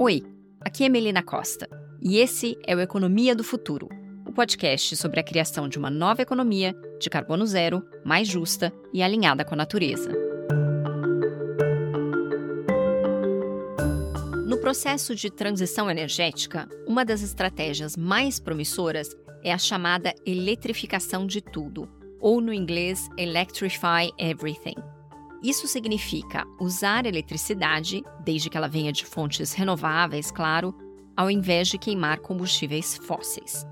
Oi, aqui é Melina Costa e esse é o Economia do Futuro, o podcast sobre a criação de uma nova economia de carbono zero, mais justa e alinhada com a natureza. No processo de transição energética, uma das estratégias mais promissoras é a chamada eletrificação de tudo, ou no inglês Electrify Everything. Isso significa usar eletricidade, desde que ela venha de fontes renováveis, claro, ao invés de queimar combustíveis fósseis.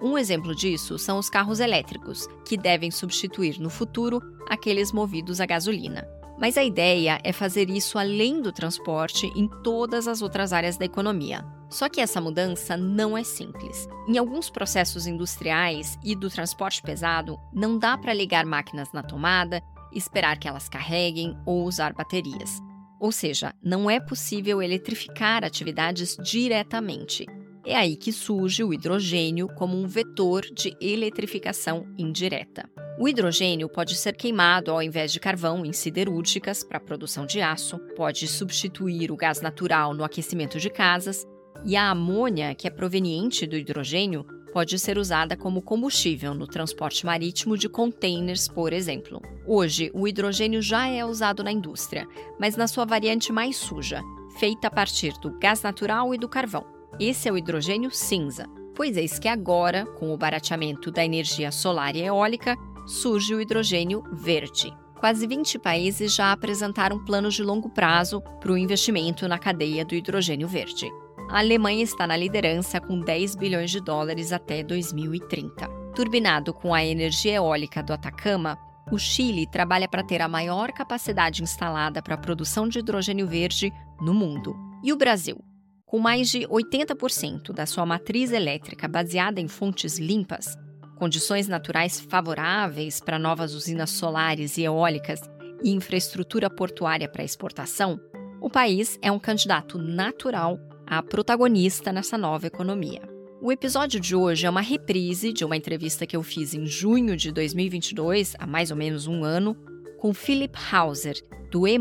Um exemplo disso são os carros elétricos, que devem substituir no futuro aqueles movidos a gasolina. Mas a ideia é fazer isso além do transporte em todas as outras áreas da economia. Só que essa mudança não é simples. Em alguns processos industriais e do transporte pesado, não dá para ligar máquinas na tomada esperar que elas carreguem ou usar baterias. Ou seja, não é possível eletrificar atividades diretamente. É aí que surge o hidrogênio como um vetor de eletrificação indireta. O hidrogênio pode ser queimado ao invés de carvão em siderúrgicas para a produção de aço, pode substituir o gás natural no aquecimento de casas, e a amônia, que é proveniente do hidrogênio, pode ser usada como combustível no transporte marítimo de containers, por exemplo. Hoje, o hidrogênio já é usado na indústria, mas na sua variante mais suja, feita a partir do gás natural e do carvão. Esse é o hidrogênio cinza, pois eis que agora, com o barateamento da energia solar e eólica, surge o hidrogênio verde. Quase 20 países já apresentaram planos de longo prazo para o investimento na cadeia do hidrogênio verde a Alemanha está na liderança com 10 bilhões de dólares até 2030. Turbinado com a energia eólica do Atacama, o Chile trabalha para ter a maior capacidade instalada para a produção de hidrogênio verde no mundo. E o Brasil? Com mais de 80% da sua matriz elétrica baseada em fontes limpas, condições naturais favoráveis para novas usinas solares e eólicas e infraestrutura portuária para exportação, o país é um candidato natural a protagonista nessa nova economia. O episódio de hoje é uma reprise de uma entrevista que eu fiz em junho de 2022, há mais ou menos um ano, com Philip Hauser, do E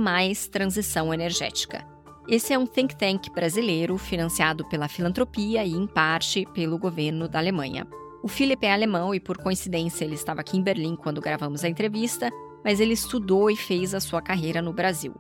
Transição Energética. Esse é um think tank brasileiro financiado pela filantropia e, em parte, pelo governo da Alemanha. O Philip é alemão e, por coincidência, ele estava aqui em Berlim quando gravamos a entrevista, mas ele estudou e fez a sua carreira no Brasil.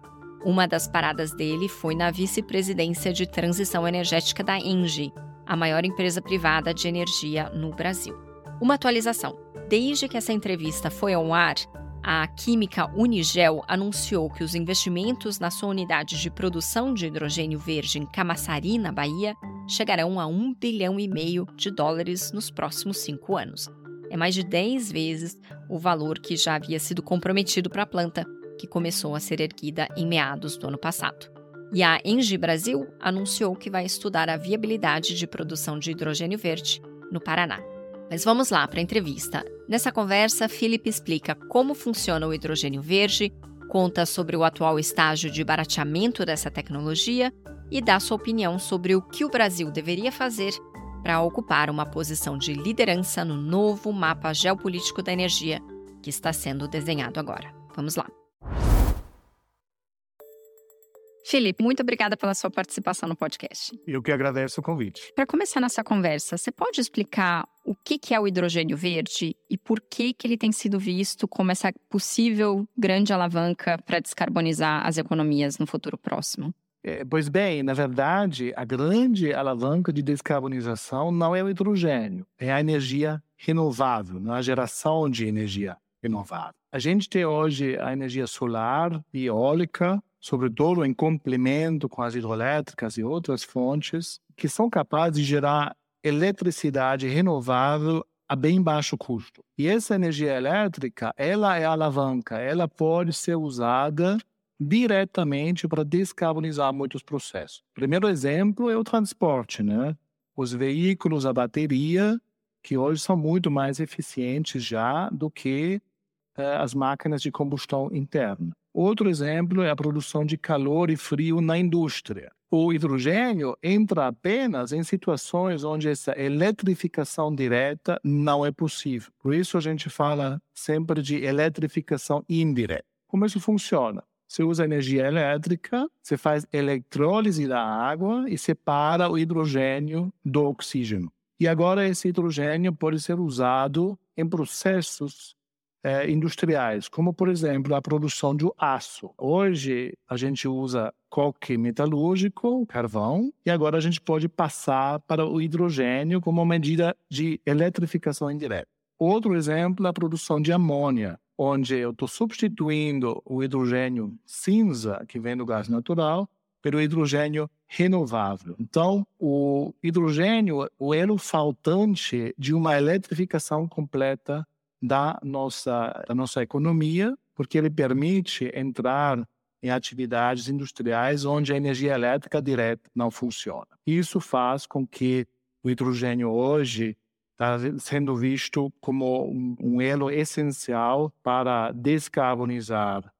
Uma das paradas dele foi na vice-presidência de transição energética da Engie, a maior empresa privada de energia no Brasil. Uma atualização: desde que essa entrevista foi ao ar, a química Unigel anunciou que os investimentos na sua unidade de produção de hidrogênio verde em Camaçari, na Bahia, chegarão a 1 bilhão e meio de dólares nos próximos cinco anos. É mais de 10 vezes o valor que já havia sido comprometido para a planta que começou a ser erguida em meados do ano passado. E a Engie Brasil anunciou que vai estudar a viabilidade de produção de hidrogênio verde no Paraná. Mas vamos lá para a entrevista. Nessa conversa, Felipe explica como funciona o hidrogênio verde, conta sobre o atual estágio de barateamento dessa tecnologia e dá sua opinião sobre o que o Brasil deveria fazer para ocupar uma posição de liderança no novo mapa geopolítico da energia que está sendo desenhado agora. Vamos lá. Felipe, muito obrigada pela sua participação no podcast. Eu que agradeço o convite. Para começar nossa conversa, você pode explicar o que é o hidrogênio verde e por que, que ele tem sido visto como essa possível grande alavanca para descarbonizar as economias no futuro próximo? É, pois bem, na verdade, a grande alavanca de descarbonização não é o hidrogênio, é a energia renovável, não é a geração de energia renovável. A gente tem hoje a energia solar e eólica, sobretudo em complemento com as hidroelétricas e outras fontes, que são capazes de gerar eletricidade renovável a bem baixo custo. E essa energia elétrica, ela é alavanca, ela pode ser usada diretamente para descarbonizar muitos processos. O primeiro exemplo é o transporte, né? Os veículos a bateria, que hoje são muito mais eficientes já do que eh, as máquinas de combustão interna. Outro exemplo é a produção de calor e frio na indústria. O hidrogênio entra apenas em situações onde essa eletrificação direta não é possível. Por isso a gente fala sempre de eletrificação indireta. Como isso funciona? você usa energia elétrica, você faz eletrólise da água e separa o hidrogênio do oxígeno. E agora esse hidrogênio pode ser usado em processos é, industriais, como por exemplo a produção de aço. Hoje a gente usa coque metalúrgico, carvão, e agora a gente pode passar para o hidrogênio como medida de eletrificação indireta. Outro exemplo é a produção de amônia, onde eu estou substituindo o hidrogênio cinza, que vem do gás natural, pelo hidrogênio renovável. Então, o hidrogênio, o elo faltante de uma eletrificação completa da nossa, da nossa economia, porque ele permite entrar em atividades industriais onde a energia elétrica direta não funciona. Isso faz com que o hidrogênio hoje está sendo visto como um, um elo essencial para descarbonizar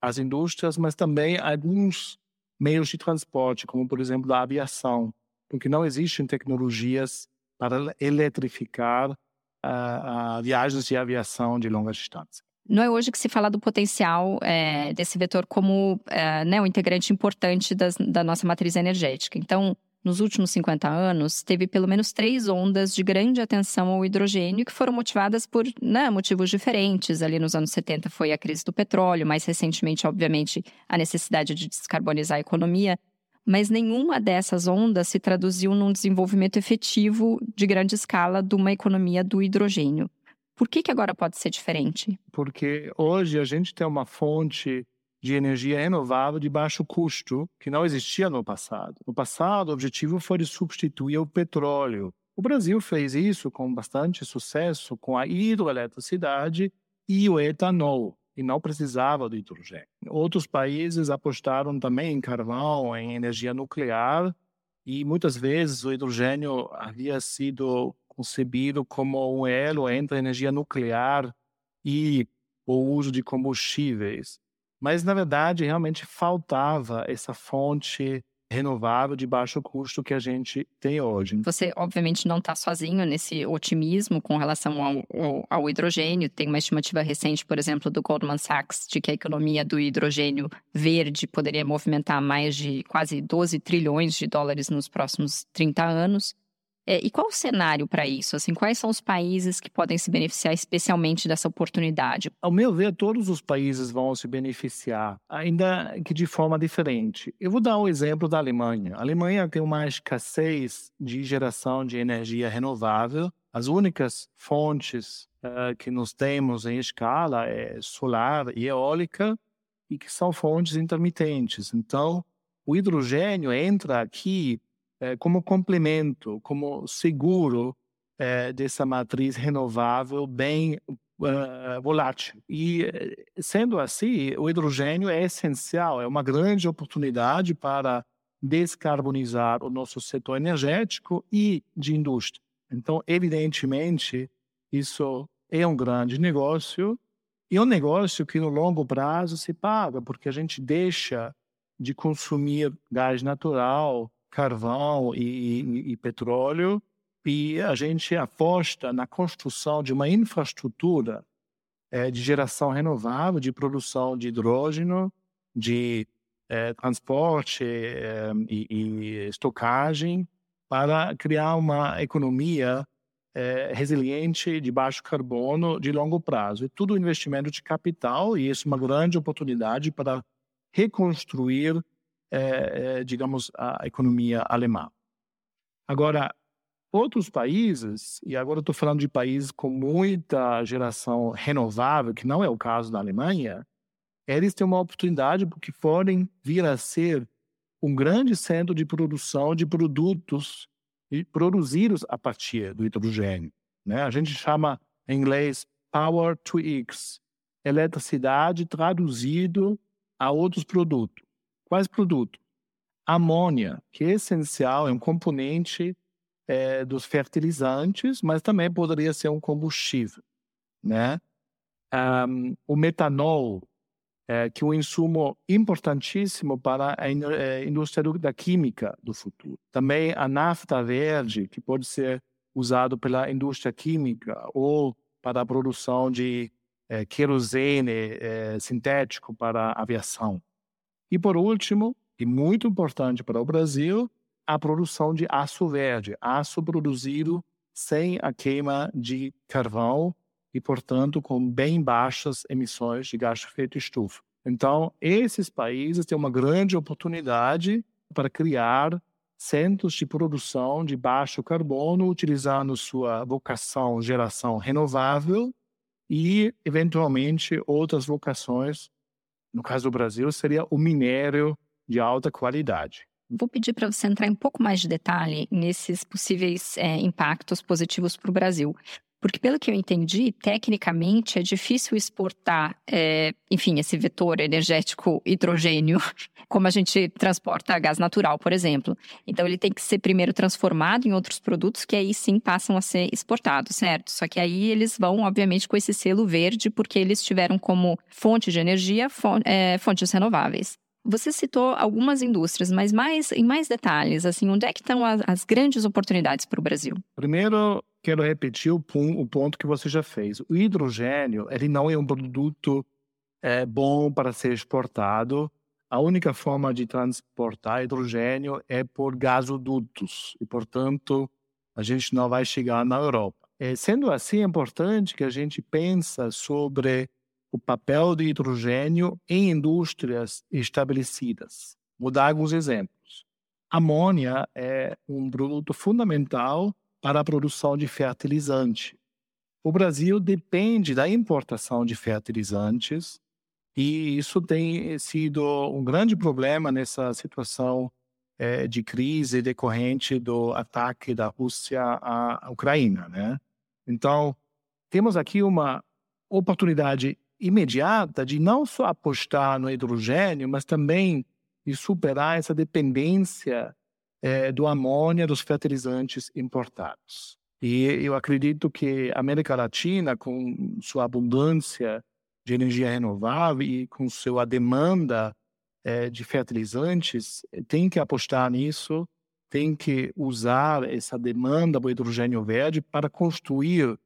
as indústrias, mas também alguns meios de transporte, como por exemplo a aviação, porque não existem tecnologias para eletrificar uh, viagens de aviação de longa distância. Não é hoje que se fala do potencial é, desse vetor como é, né, um integrante importante das, da nossa matriz energética. Então, nos últimos 50 anos, teve pelo menos três ondas de grande atenção ao hidrogênio que foram motivadas por né, motivos diferentes. Ali nos anos 70 foi a crise do petróleo, mais recentemente, obviamente, a necessidade de descarbonizar a economia mas nenhuma dessas ondas se traduziu num desenvolvimento efetivo de grande escala de uma economia do hidrogênio. Por que, que agora pode ser diferente? Porque hoje a gente tem uma fonte de energia renovável de baixo custo que não existia no passado. No passado, o objetivo foi de substituir o petróleo. O Brasil fez isso com bastante sucesso com a hidroeletricidade e o etanol e não precisava do hidrogênio. Outros países apostaram também em carvão, em energia nuclear, e muitas vezes o hidrogênio havia sido concebido como um elo entre a energia nuclear e o uso de combustíveis. Mas, na verdade, realmente faltava essa fonte renovável de baixo custo que a gente tem hoje. Você, obviamente, não está sozinho nesse otimismo com relação ao, ao, ao, hidrogênio. Tem uma estimativa recente, por exemplo, do Goldman Sachs, de que a economia do hidrogênio verde poderia movimentar mais de quase 12 trilhões de dólares nos próximos 30 anos. É, e qual o cenário para isso? Assim, quais são os países que podem se beneficiar especialmente dessa oportunidade? Ao meu ver, todos os países vão se beneficiar, ainda que de forma diferente. Eu vou dar o um exemplo da Alemanha. A Alemanha tem uma escassez de geração de energia renovável. As únicas fontes uh, que nós temos em escala é solar e eólica, e que são fontes intermitentes. Então, o hidrogênio entra aqui é, como complemento, como seguro é, dessa matriz renovável bem uh, volátil. E, sendo assim, o hidrogênio é essencial, é uma grande oportunidade para descarbonizar o nosso setor energético e de indústria. Então, evidentemente, isso é um grande negócio e um negócio que no longo prazo se paga, porque a gente deixa de consumir gás natural, carvão e, e, e petróleo, e a gente aposta na construção de uma infraestrutura é, de geração renovável, de produção de hidrogênio, de é, transporte é, e, e, estocagem, para criar uma economia resiliente, de baixo carbono, de longo prazo. E tudo investimento de capital, e isso é uma grande oportunidade para reconstruir é, é, digamos, a economia alemã. Agora, outros países, e agora estou falando de países com muita geração renovável, que não é o caso da Alemanha, eles têm uma oportunidade porque podem vir a ser um grande centro de produção de produtos produzidos a partir do hidrogênio. Né? A gente chama em inglês Power to X, eletricidade traduzido a outros produtos. Quais produtos? Amônia, que é essencial, é um componente é, dos fertilizantes, mas também poderia ser um combustível, né? Um, o metanol, é, que é um insumo importantíssimo para a é, indústria da química do futuro. Também a nafta verde, que pode ser usado pela indústria química ou para a produção de é, querosene é, sintético para aviação. E por último, e muito importante para o Brasil, a produção de aço verde, aço produzido sem a queima de carvão e, portanto, com bem baixas emissões de gás de efeito estufa. Então, esses países têm uma grande oportunidade para criar centros de produção de baixo carbono, utilizando sua vocação geração renovável e, eventualmente, outras vocações. No caso do Brasil, seria o minério de alta qualidade. Vou pedir para você entrar em um pouco mais de detalhe nesses possíveis é, impactos positivos para o Brasil. Porque, pelo que eu entendi, tecnicamente é difícil exportar, é, enfim, esse vetor energético hidrogênio, como a gente transporta gás natural, por exemplo. Então, ele tem que ser primeiro transformado em outros produtos que aí sim passam a ser exportados, certo? Só que aí eles vão, obviamente, com esse selo verde, porque eles tiveram como fonte de energia é, fontes renováveis. Você citou algumas indústrias, mas mais em mais detalhes, assim, onde é que estão as, as grandes oportunidades para o Brasil? Primeiro, quero repetir o, o, ponto que você já fez. O hidrogênio, ele não é um produto é, bom para ser exportado. A única forma de transportar hidrogênio é por gasodutos e, portanto, a gente não vai chegar na Europa. É, sendo assim, é importante que a gente pense sobre o papel do hidrogênio em indústrias estabelecidas. Vou dar alguns exemplos. Amônia é um produto fundamental para a produção de fertilizante. O Brasil depende da importação de fertilizantes e isso tem sido um grande problema nessa situação é, de crise decorrente do ataque da Rússia à Ucrânia, né? Então, temos aqui uma oportunidade imediata de não só apostar no hidrogênio, mas também de superar essa dependência é, do amônia dos fertilizantes importados. E eu acredito que a América Latina, com sua abundância de energia renovável e com sua demanda é, de fertilizantes, tem que apostar nisso, tem que usar essa demanda do hidrogênio verde para construir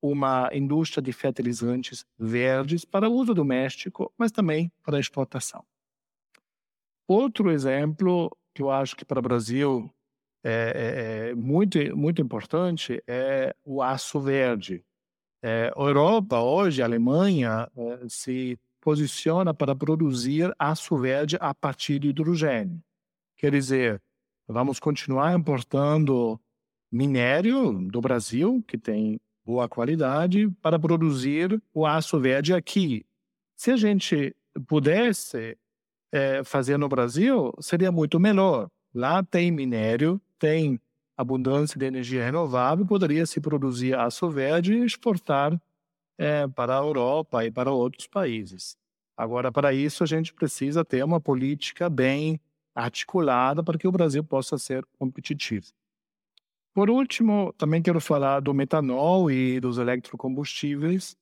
uma indústria de fertilizantes verdes para uso doméstico, mas também para exportação. Outro exemplo que eu acho que para o Brasil é, é, é muito, muito importante é o aço verde. É, a Europa, hoje, a Alemanha, é, se posiciona para produzir aço verde a partir de hidrogênio. Quer dizer, vamos continuar importando minério do Brasil, que tem boa qualidade para produzir o aço verde aqui. Se a gente pudesse é, fazer no Brasil, seria muito melhor. Lá tem minério, tem abundância de energia renovável, poderia se produzir aço verde e exportar é, para a Europa e para outros países. Agora, para isso, a gente precisa ter uma política bem articulada para que o Brasil possa ser competitivo. Por último, também quero falar do metanol e dos eletrocombustíveis,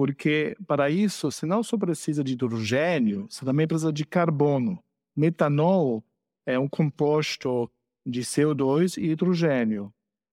porque para isso você não só precisa de hidrogênio, você também precisa de carbono. Metanol é um composto de CO2 e hidrogênio.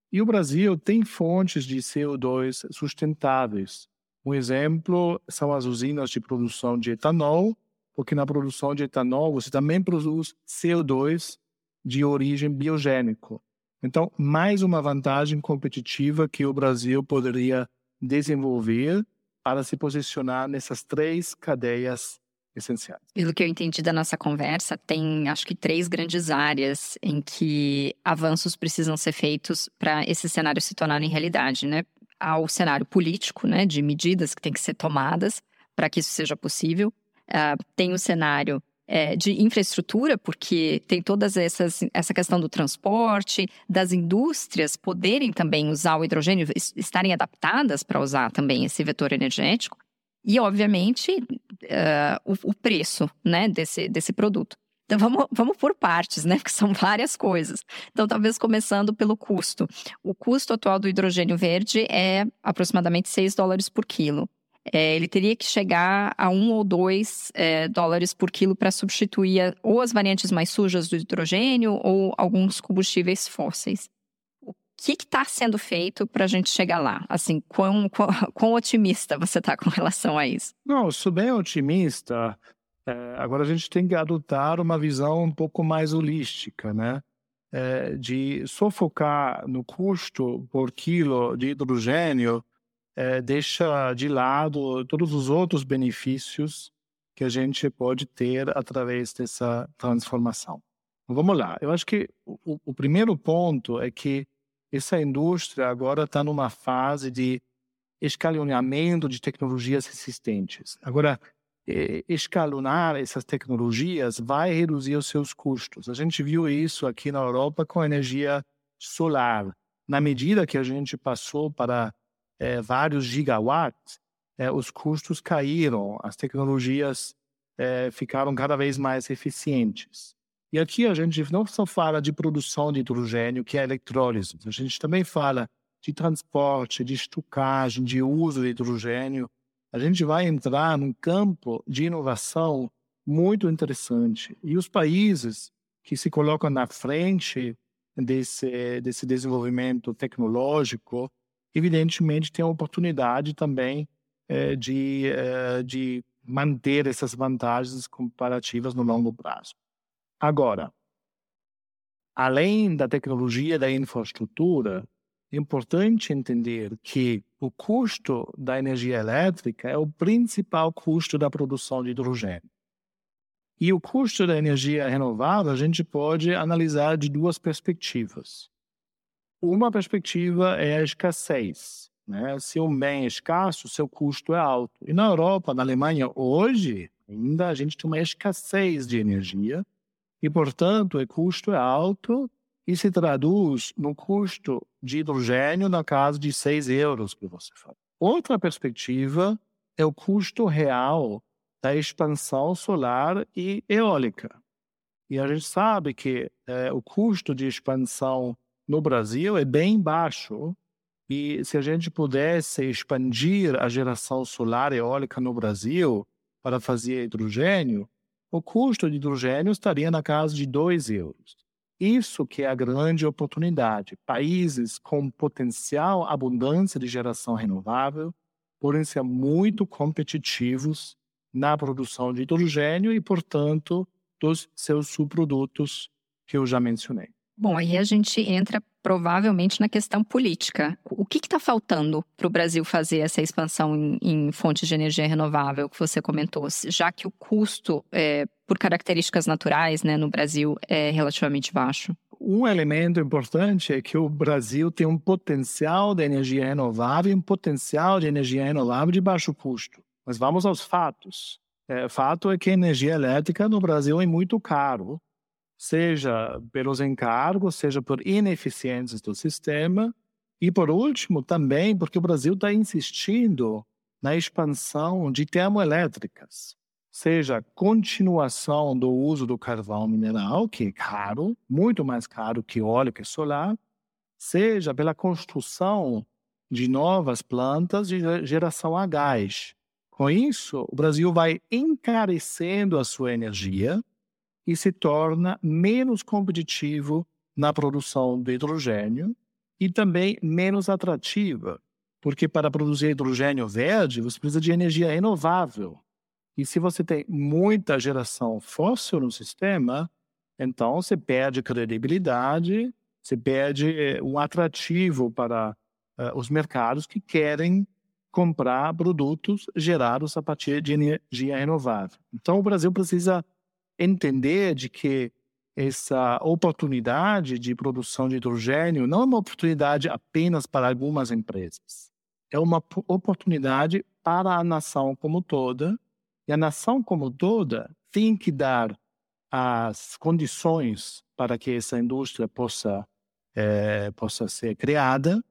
E o Brasil tem fontes de CO2 sustentáveis. Um exemplo são as usinas de produção de etanol, porque na produção de etanol você também produz CO2 de origem biogênico. Então, mais uma vantagem competitiva que o Brasil poderia desenvolver para se posicionar nessas três cadeias essenciais. Pelo que eu entendi da nossa conversa, tem acho que três grandes áreas em que avanços precisam ser feitos para esse cenário se tornar em realidade, né? Há o cenário político, né, de medidas que têm que ser tomadas para que isso seja possível. Uh, tem o cenário é, de infraestrutura, porque tem todas essas essa questão do transporte, das indústrias poderem também usar o hidrogênio, estarem adaptadas para usar também esse vetor energético, e obviamente uh, o, o, preço né, desse, desse produto. Então vamos, vamos por partes, né? Porque são várias coisas. Então, talvez começando pelo custo. O custo atual do hidrogênio verde é aproximadamente 6 dólares por quilo é, ele teria que chegar a um ou dois é, dólares por quilo para substituir ou as variantes mais sujas do hidrogênio ou alguns combustíveis fósseis. O que está sendo feito para a gente chegar lá? Assim, quão, quão, quão otimista você está com relação a isso? Não, sou bem otimista. É, agora a gente tem que adotar uma visão um pouco mais holística, né? É, de só focar no custo por quilo de hidrogênio é, deixa de lado todos os outros benefícios que a gente pode ter através dessa transformação. Vamos lá. Eu acho que o, o primeiro ponto é que essa indústria agora está numa fase de escalonamento de tecnologias existentes. Agora, escalonar essas tecnologias vai reduzir os seus custos. A gente viu isso aqui na Europa com a energia solar. Na medida que a gente passou para é, vários gigawatts, é, os custos caíram, as tecnologias é, ficaram cada vez mais eficientes. E aqui a gente não só fala de produção de hidrogênio, que é eletrólise, a gente também fala de transporte, de estocagem, de uso de hidrogênio a gente vai entrar num campo de inovação muito interessante. E os países que se colocam na frente desse, desse desenvolvimento tecnológico, evidentemente, têm a oportunidade também é, de, é, de manter essas vantagens comparativas no longo prazo. Agora, além da tecnologia da infraestrutura, é importante entender que o custo da energia elétrica é o principal custo da produção de hidrogênio. E o custo da energia renovável a gente pode analisar de duas perspectivas. Uma perspectiva é a escassez. Né? Se um bem é escasso, seu custo é alto. E na Europa, na Alemanha, hoje, ainda a gente tem uma escassez de energia e, portanto, o custo é alto e se traduz no custo de hidrogênio na casa de 6 euros que você fala. Outra perspectiva é o custo real da expansão solar e eólica. E a gente sabe que é, o custo de expansão no Brasil é bem baixo. E se a gente pudesse expandir a geração solar e eólica no Brasil para fazer hidrogênio, o custo de hidrogênio estaria na casa de 2 euros. Isso que é a grande oportunidade. Países com potencial abundância de geração renovável podem ser muito competitivos na produção de hidrogênio e, portanto, dos seus subprodutos que eu já mencionei. Bom, aí a gente entra provavelmente na questão política. O que está faltando para o Brasil fazer essa expansão em, em, fontes de energia renovável que você comentou, já que o custo, é, por características naturais, né, no Brasil é relativamente baixo? Um elemento importante é que o Brasil tem um potencial de energia renovável um potencial de energia renovável de baixo custo. Mas vamos aos fatos. É, fato é que a energia elétrica no Brasil é muito caro seja pelos encargos, seja por ineficiências do sistema. E, por último, também porque o Brasil está insistindo na expansão de termoelétricas, seja continuação do uso do carvão mineral, que é caro, muito mais caro que óleo e solar, seja pela construção de novas plantas de geração a gás. Com isso, o Brasil vai encarecendo a sua energia, e se torna menos competitivo na produção de hidrogênio e também menos atrativa, porque para produzir hidrogênio verde você precisa de energia renovável. E se você tem muita geração fóssil no sistema, então você perde credibilidade, você perde eh, um atrativo para uh, os mercados que querem comprar produtos gerados a partir de energia renovável. Então o Brasil precisa entender de que essa oportunidade de produção de hidrogênio não é uma oportunidade apenas para algumas empresas. É uma oportunidade para a nação como toda, e a nação como toda tem que dar as condições para que essa indústria possa, é, possa ser criada,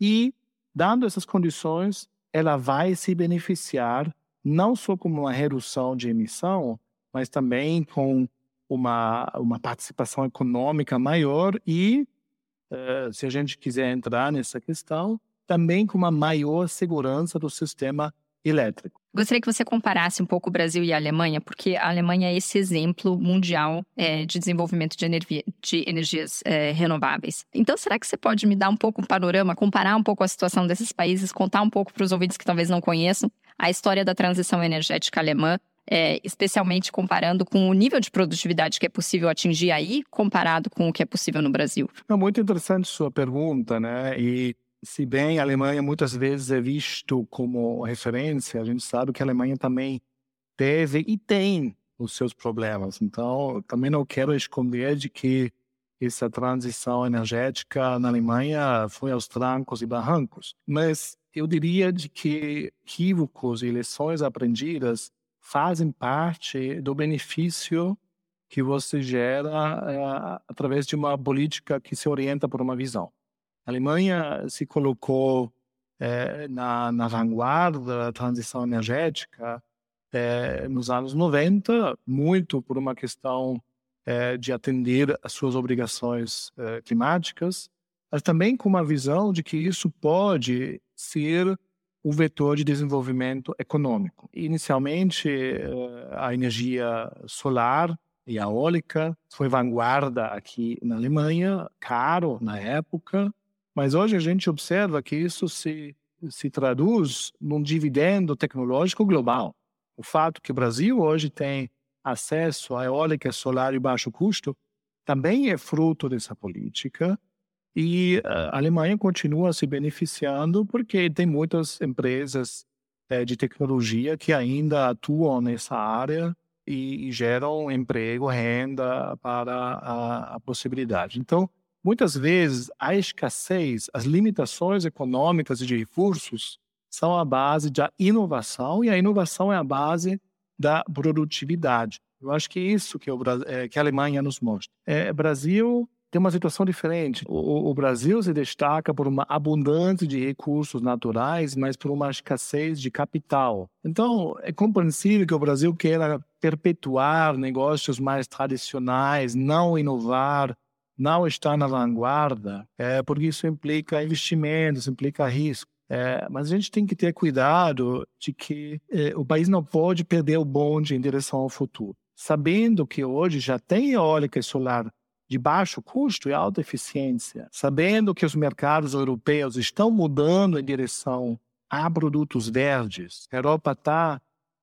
e, dando essas condições, ela vai se beneficiar não só como uma redução de emissão, mas também com uma, uma participação econômica maior e, uh, se a gente quiser entrar nessa questão, também com uma maior segurança do sistema elétrico. Gostaria que você comparasse um pouco o Brasil e a Alemanha, porque a Alemanha é esse exemplo mundial é, de desenvolvimento de, energia, de energias é, renováveis. Então, será que você pode me dar um pouco um panorama, comparar um pouco a situação desses países, contar um pouco para os ouvintes que talvez não conheçam a história da transição energética alemã é, especialmente comparando com o nível de produtividade que é possível atingir aí, comparado com o que é possível no Brasil? É muito interessante sua pergunta, né? E se bem a Alemanha muitas vezes é visto como referência, a gente sabe que a Alemanha também teve e tem os seus problemas. Então, também não quero esconder de que essa transição energética na Alemanha foi aos trancos e barrancos. Mas eu diria de que equívocos e lições aprendidas fazem parte do benefício que você gera é, através de uma política que se orienta por uma visão. A Alemanha se colocou é, na, na vanguarda da transição energética é, nos anos 90, muito por uma questão de atender às suas obrigações climáticas, mas também com uma visão de que isso pode ser o vetor de desenvolvimento econômico. Inicialmente, eh, a energia solar e a eólica foi vanguarda aqui na Alemanha, caro na época, mas hoje a gente observa que isso se, se traduz num dividendo tecnológico global. O fato que o Brasil hoje tem acesso à eólica solar de baixo custo também é fruto dessa política e a Alemanha continua se beneficiando porque tem muitas empresas é, de tecnologia que ainda atuam nessa área e, e geram emprego, renda para a, a possibilidade. Então, muitas vezes, a escassez, as limitações econômicas e de recursos são a base da inovação e a inovação é a base da produtividade. Eu acho que é isso que, o, é, que a Alemanha nos mostra. É, Brasil tem uma situação diferente. O, o, Brasil se destaca por uma abundância de recursos naturais, mas por uma escassez de capital. Então, é compreensível que o Brasil queira perpetuar negócios mais tradicionais, não inovar, não estar na vanguarda, é, porque isso implica investimentos, implica risco. É, mas a gente tem que ter cuidado de que é, o país não pode perder o bonde em direção ao futuro. Sabendo que hoje já tem eólica e solar de baixo custo e alta eficiência, sabendo que os mercados europeus estão mudando em direção a produtos verdes, a Europa está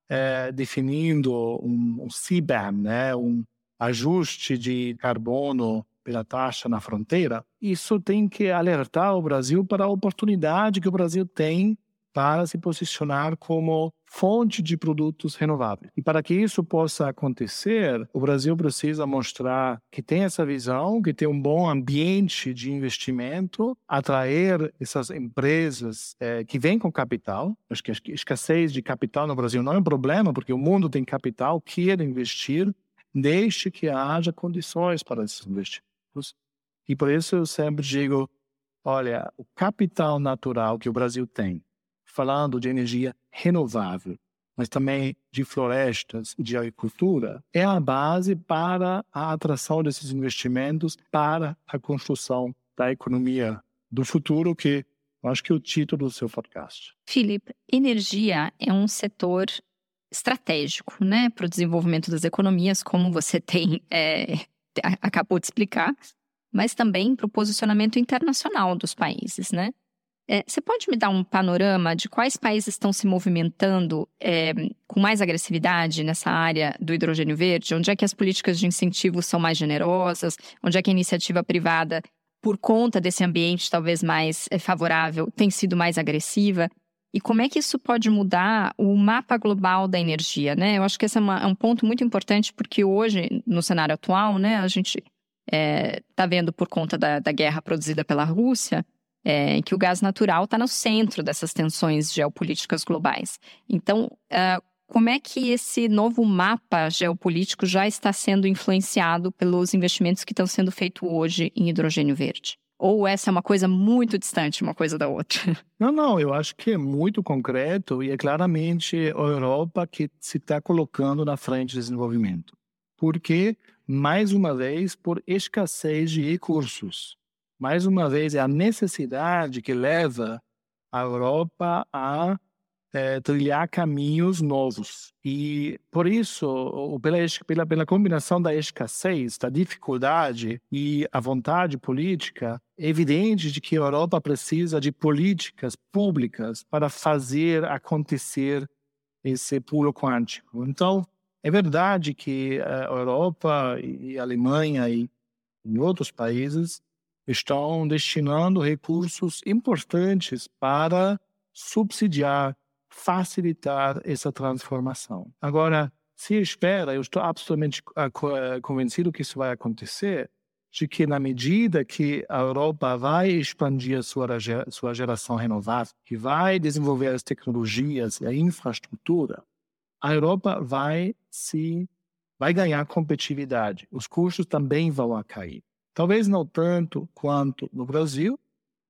é, definindo um, um CBAM, né, um ajuste de carbono pela taxa na fronteira, isso tem que alertar o Brasil para a oportunidade que o Brasil tem para se posicionar como fonte de produtos renováveis. E para que isso possa acontecer, o Brasil precisa mostrar que tem essa visão, que tem um bom ambiente de investimento, atrair essas empresas é, que vêm com capital. Acho que a escassez de capital no Brasil não é um problema, porque o mundo tem capital, quer investir, desde que haja condições para esses investimentos. E por isso eu sempre digo, olha, o capital natural que o Brasil tem falando de energia renovável, mas também de florestas e de agricultura, é a base para a atração desses investimentos para a construção da economia do futuro, que eu acho que é o título do seu podcast. Felipe, energia é um setor estratégico né, para o desenvolvimento das economias, como você tem é, acabou de explicar, mas também para o posicionamento internacional dos países, né? É, você pode me dar um panorama de quais países estão se movimentando é, com mais agressividade nessa área do hidrogênio verde? Onde é que as políticas de incentivo são mais generosas? Onde é que a iniciativa privada, por conta desse ambiente talvez mais é, favorável, tem sido mais agressiva? E como é que isso pode mudar o mapa global da energia? Né? Eu acho que esse é, uma, é um ponto muito importante, porque hoje, no cenário atual, né, a gente está vendo por conta da, da guerra produzida pela Rússia é, que o gás natural está no centro dessas tensões geopolíticas globais. Então, uh, como é que esse novo mapa geopolítico já está sendo influenciado pelos investimentos que estão sendo feitos hoje em hidrogênio verde? Ou essa é uma coisa muito distante uma coisa da outra? Não, não, eu acho que é muito concreto e é claramente a Europa que se está colocando na frente do desenvolvimento. Porque, mais uma vez, por escassez de recursos mais uma vez, é a necessidade que leva a Europa a é, trilhar caminhos novos. E, por isso, pela, pela, pela combinação da escassez, da dificuldade e a vontade política, é evidente de que a Europa precisa de políticas públicas para fazer acontecer esse pulo quântico. Então, é verdade que a Europa e a Alemanha e, e outros países estão destinando recursos importantes para subsidiar, facilitar essa transformação. Agora, se espera, eu estou absolutamente ah, eh, convencido que isso vai acontecer, de que na medida que a Europa vai expandir a sua, sua geração renovável, que vai desenvolver as tecnologias e a infraestrutura, a Europa vai se vai ganhar competitividade. Os custos também vão cair. Talvez não tanto quanto no Brasil,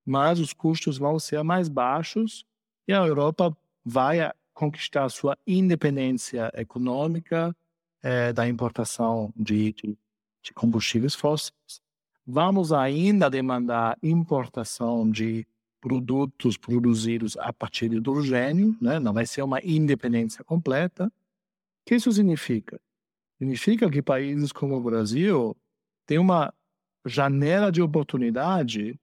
mas os custos vão ser mais baixos e a Europa vai conquistar sua independência econômica é, da importação de, de, de combustíveis fósseis. Vamos ainda demandar importação de produtos produzidos a partir de hidrogênio, né? não vai ser uma independência completa. O que isso significa? Significa que países como o Brasil têm uma janela de oportunidade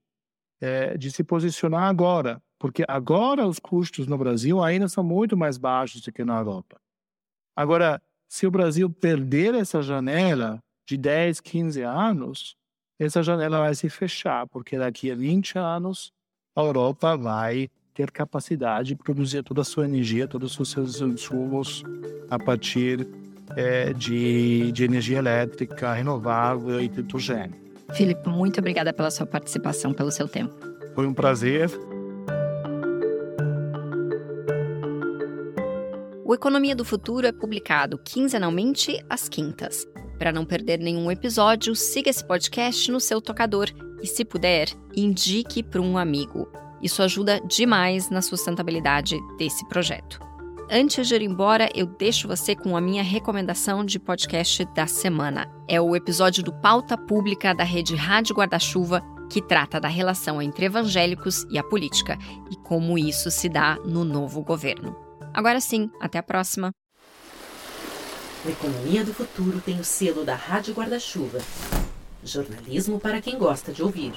é, de se posicionar agora, porque agora os custos no Brasil ainda são muito mais baixos do que na Europa. Agora, se o Brasil perder essa janela de 10, 15 anos, essa janela vai se fechar, porque daqui a 20 anos a Europa vai ter capacidade de produzir toda a sua energia, todos os seus insumos a partir é, de, de energia elétrica renovável e hidrogênio. Filipe, muito obrigada pela sua participação, pelo seu tempo. Foi um prazer. O Economia do Futuro é publicado quinzenalmente às quintas. Para não perder nenhum episódio, siga esse podcast no seu tocador e, se puder, indique para um amigo. Isso ajuda demais na sustentabilidade desse projeto. Antes de ir embora, eu deixo você com a minha recomendação de podcast da semana. É o episódio do Pauta Pública da Rede Rádio Guarda-Chuva, que trata da relação entre evangélicos e a política e como isso se dá no novo governo. Agora sim, até a próxima. O Economia do Futuro tem o selo da Rádio Guarda-Chuva. Jornalismo para quem gosta de ouvir.